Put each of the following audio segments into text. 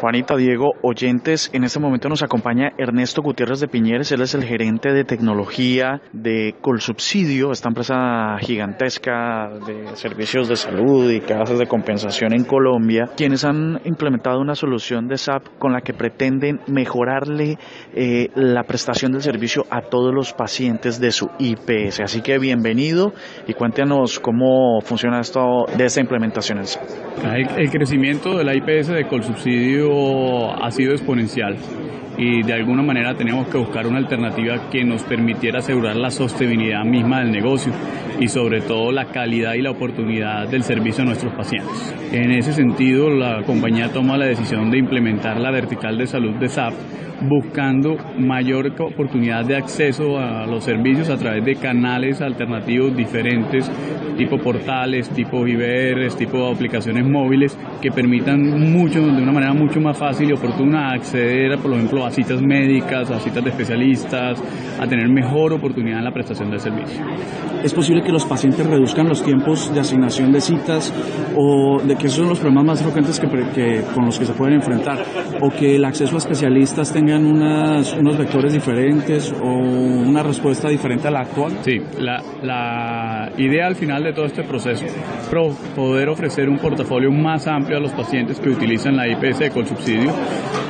Juanita, Diego, oyentes, en este momento nos acompaña Ernesto Gutiérrez de Piñeres, él es el gerente de tecnología de Colsubsidio, esta empresa gigantesca de servicios de salud y casas de compensación en Colombia, quienes han implementado una solución de SAP con la que pretenden mejorarle eh, la prestación del servicio a todos los pacientes de su IPS. Así que bienvenido y cuéntenos cómo funciona esto de esta implementación en SAP. El, el crecimiento de la IPS de Colsubsidio ha sido exponencial y de alguna manera tenemos que buscar una alternativa que nos permitiera asegurar la sostenibilidad misma del negocio y sobre todo la calidad y la oportunidad del servicio a nuestros pacientes. En ese sentido, la compañía toma la decisión de implementar la vertical de salud de SAP buscando mayor oportunidad de acceso a los servicios a través de canales alternativos diferentes, tipo portales, tipo IBRs, tipo aplicaciones móviles, que permitan mucho, de una manera mucho más fácil y oportuna acceder, por ejemplo, a citas médicas, a citas de especialistas, a tener mejor oportunidad en la prestación del servicio. ¿Es posible que los pacientes reduzcan los tiempos de asignación de citas o de que esos son los problemas más frecuentes que, que, con los que se pueden enfrentar? ¿O que el acceso a especialistas tengan unas, unos vectores diferentes o una respuesta diferente a la actual? Sí, la, la idea al final de todo este proceso es poder ofrecer un portafolio más amplio a los pacientes que utilizan la IPS de subsidio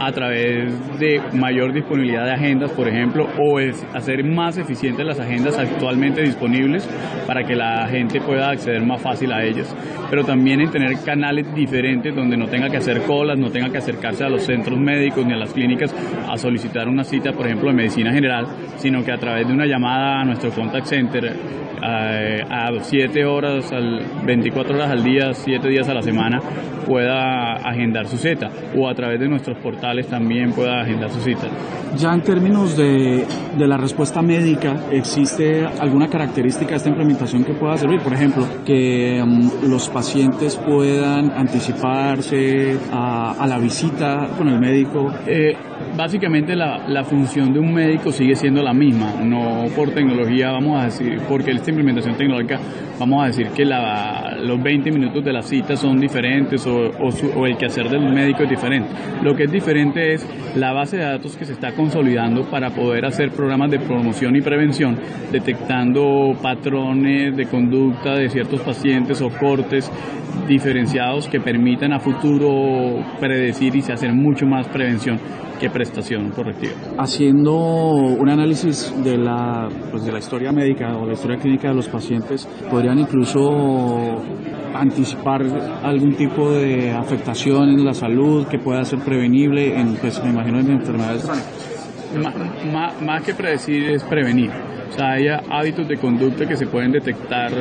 a través de mayor disponibilidad de agendas, por ejemplo, o es hacer más eficientes las agendas actualmente disponibles para que la gente pueda acceder más fácil a ellas, pero también en tener canales diferentes donde no tenga que hacer colas, no tenga que acercarse a los centros médicos ni a las clínicas a solicitar una cita, por ejemplo, de medicina general, sino que a través de una llamada a nuestro contact center a, 7 horas, al, 24 horas al día, 7 días a la semana, pueda agendar su cita. O a través de nuestros portales también pueda agendar su Ya en términos de, de la respuesta médica, ¿existe alguna característica de esta implementación que pueda servir? Por ejemplo, que um, los pacientes puedan anticiparse a, a, la visita con el médico. Eh, básicamente la, función de un médico sigue siendo la misma, no por tecnología, vamos a decir, porque esta implementación tecnológica, vamos a decir que la, los 20 minutos de la cita son diferentes o, o, su, o el quehacer del médico es diferente. Lo que es diferente es la base de datos que se está consolidando para poder hacer programas de promoción y prevención, detectando patrones de conducta de ciertos pacientes o cortes diferenciados que permitan a futuro predecir y hacer mucho más prevención que prestación correctiva. Haciendo un análisis de la, pues de la historia médica o la historia clínica de los pacientes, podrían incluso anticipar algún tipo de afectación en la salud que pueda ser prevenible en, pues me imagino, en enfermedades crónicas. Más, más que predecir es prevenir. O sea, hay hábitos de conducta que se pueden detectar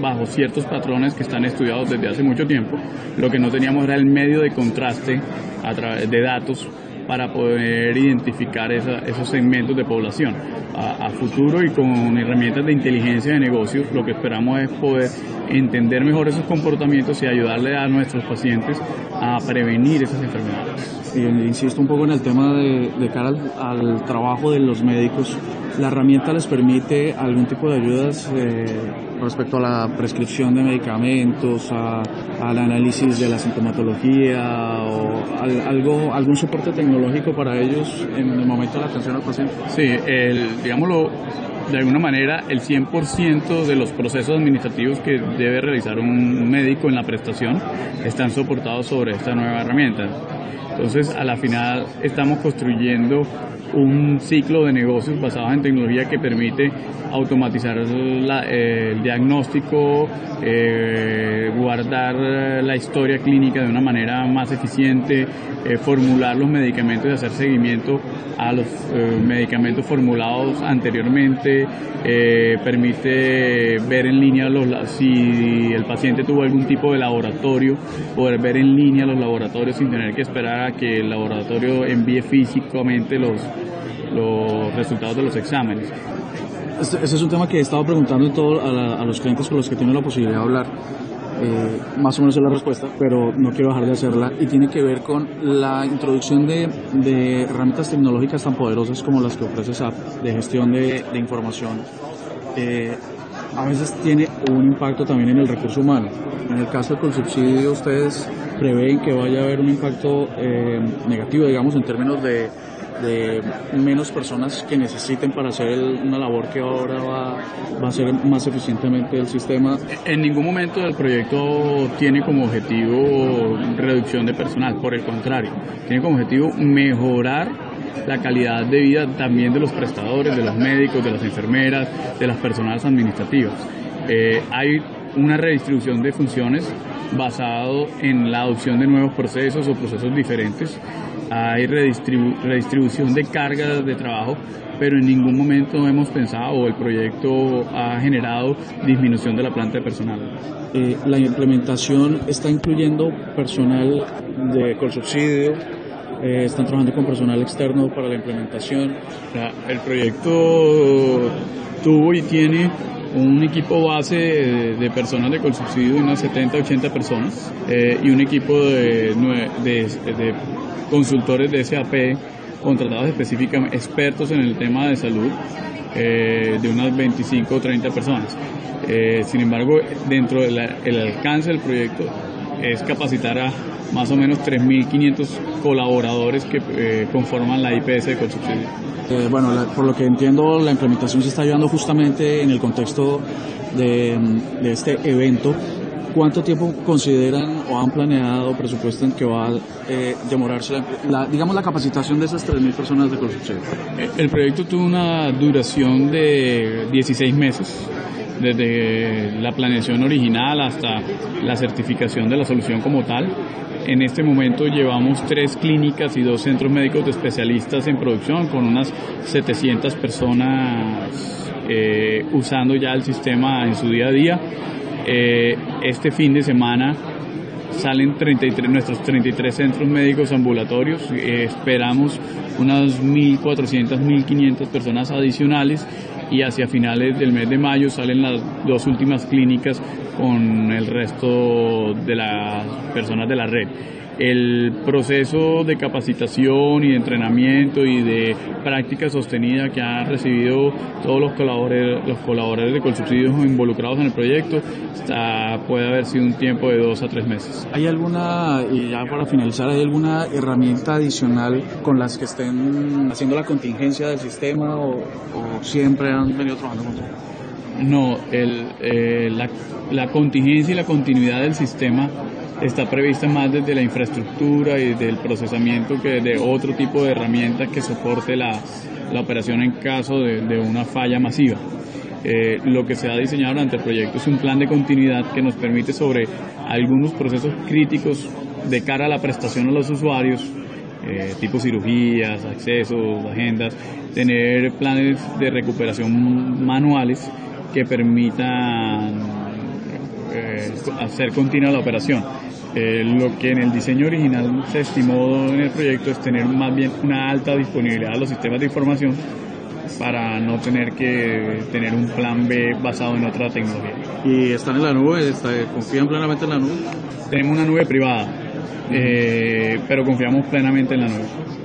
bajo ciertos patrones que están estudiados desde hace mucho tiempo. Lo que no teníamos era el medio de contraste a través de datos para poder identificar esa, esos segmentos de población. A, a, futuro y con herramientas de inteligencia de negocios, lo que esperamos es poder entender mejor esos comportamientos y ayudarle a nuestros pacientes a prevenir esas enfermedades. Y insisto un poco en el tema de, de cara al, al, trabajo de los médicos. ¿La herramienta les permite algún tipo de ayudas eh, respecto a la prescripción de medicamentos, a, al análisis de la sintomatología o al, algo, algún soporte tecnológico para ellos en el momento de la atención al paciente? Sí, el, digámoslo, de alguna manera el 100% de los procesos administrativos que debe realizar un médico en la prestación están soportados sobre esta nueva herramienta. Entonces, a la final estamos construyendo un ciclo de negocios basado en tecnología que permite automatizar eh, el diagnóstico, eh, guardar la historia clínica de una manera más eficiente, eh, formular los medicamentos y hacer seguimiento a los medicamentos formulados anteriormente, permite ver en línea los, si el paciente tuvo algún tipo de laboratorio, poder ver en línea los laboratorios sin tener que esperar a que el laboratorio envíe físicamente los, los resultados de los exámenes. Este, ese es un tema que he estado preguntando todo a, la, a, los clientes con los que tengo la posibilidad de hablar. Eh, más o menos es la respuesta, pero no quiero dejar de hacerla. Y tiene que ver con la introducción de, de herramientas tecnológicas tan poderosas como las que ofrece SAP de gestión de, de información. Eh, a veces tiene un impacto también en el recurso humano. En el caso del subsidio, ustedes prevén que vaya a haber un impacto eh, negativo, digamos, en términos de, menos personas que necesiten para hacer una labor que ahora va, va, a ser más eficientemente el sistema. En ningún momento el proyecto tiene como objetivo reducción de personal, por el contrario, tiene como objetivo mejorar la calidad de vida también de los prestadores, de los médicos, de las enfermeras, de las personas administrativas. Eh, hay una redistribución de funciones basado en la adopción de nuevos procesos o procesos diferentes. Hay redistribución de cargas de trabajo, pero en ningún momento hemos pensado o el proyecto ha generado disminución de la planta de personal. Eh, la implementación está incluyendo personal de con subsidio, eh, están trabajando con personal externo para la implementación. el proyecto tuvo y tiene un equipo base de, personas de subsidio de unas 70, 80 personas eh, y un equipo de, de, consultores de SAP contratados específicamente, expertos en el tema de salud, eh, de unas 25 o 30 personas. sin embargo, dentro del alcance del proyecto es capacitar a más o menos 3.500 colaboradores que eh, conforman la IPS de construcción. Eh, bueno, por lo que entiendo, la implementación se está llevando justamente en el contexto de, este evento. ¿Cuánto tiempo consideran o han planeado, presupuestan que va a eh, demorarse, la, digamos, la capacitación de esas 3.000 personas de construcción? El proyecto tuvo una duración de 16 meses desde la planeación original hasta la certificación de la solución como tal. En este momento llevamos tres clínicas y dos centros médicos de especialistas en producción con unas 700 personas eh, usando ya el sistema en su día a día. Eh, este fin de semana salen 33, nuestros 33 centros médicos ambulatorios. Eh, esperamos unas 1.400, 1.500 personas adicionales y hacia finales del mes de mayo salen las dos últimas clínicas con el resto de las personas de la red el proceso de capacitación y de entrenamiento y de práctica sostenida que han recibido todos los colaboradores, los colaboradores de Colsubsidios involucrados en el proyecto está, puede haber sido un tiempo de dos a tres meses. ¿Hay alguna, y ya para finalizar, hay alguna herramienta adicional con las que estén haciendo la contingencia del sistema o, siempre han venido trabajando con No, el, eh, la, la contingencia y la continuidad del sistema está prevista más desde la infraestructura y del procesamiento que de otro tipo de herramientas que soporte la, la operación en caso de, de una falla masiva. Eh, lo que se ha diseñado durante el proyecto es un plan de continuidad que nos permite sobre algunos procesos críticos de cara a la prestación a los usuarios, eh, tipo cirugías, accesos, agendas, tener planes de recuperación manuales que permitan eh, hacer continua la operación. Eh, lo que en el diseño original se estimó en el proyecto es tener más bien una alta disponibilidad de los sistemas de información para no tener que tener un plan B basado en otra tecnología. ¿Y están en la nube? ¿Confían plenamente en la nube? Tenemos una nube privada, eh, pero confiamos plenamente en la nube.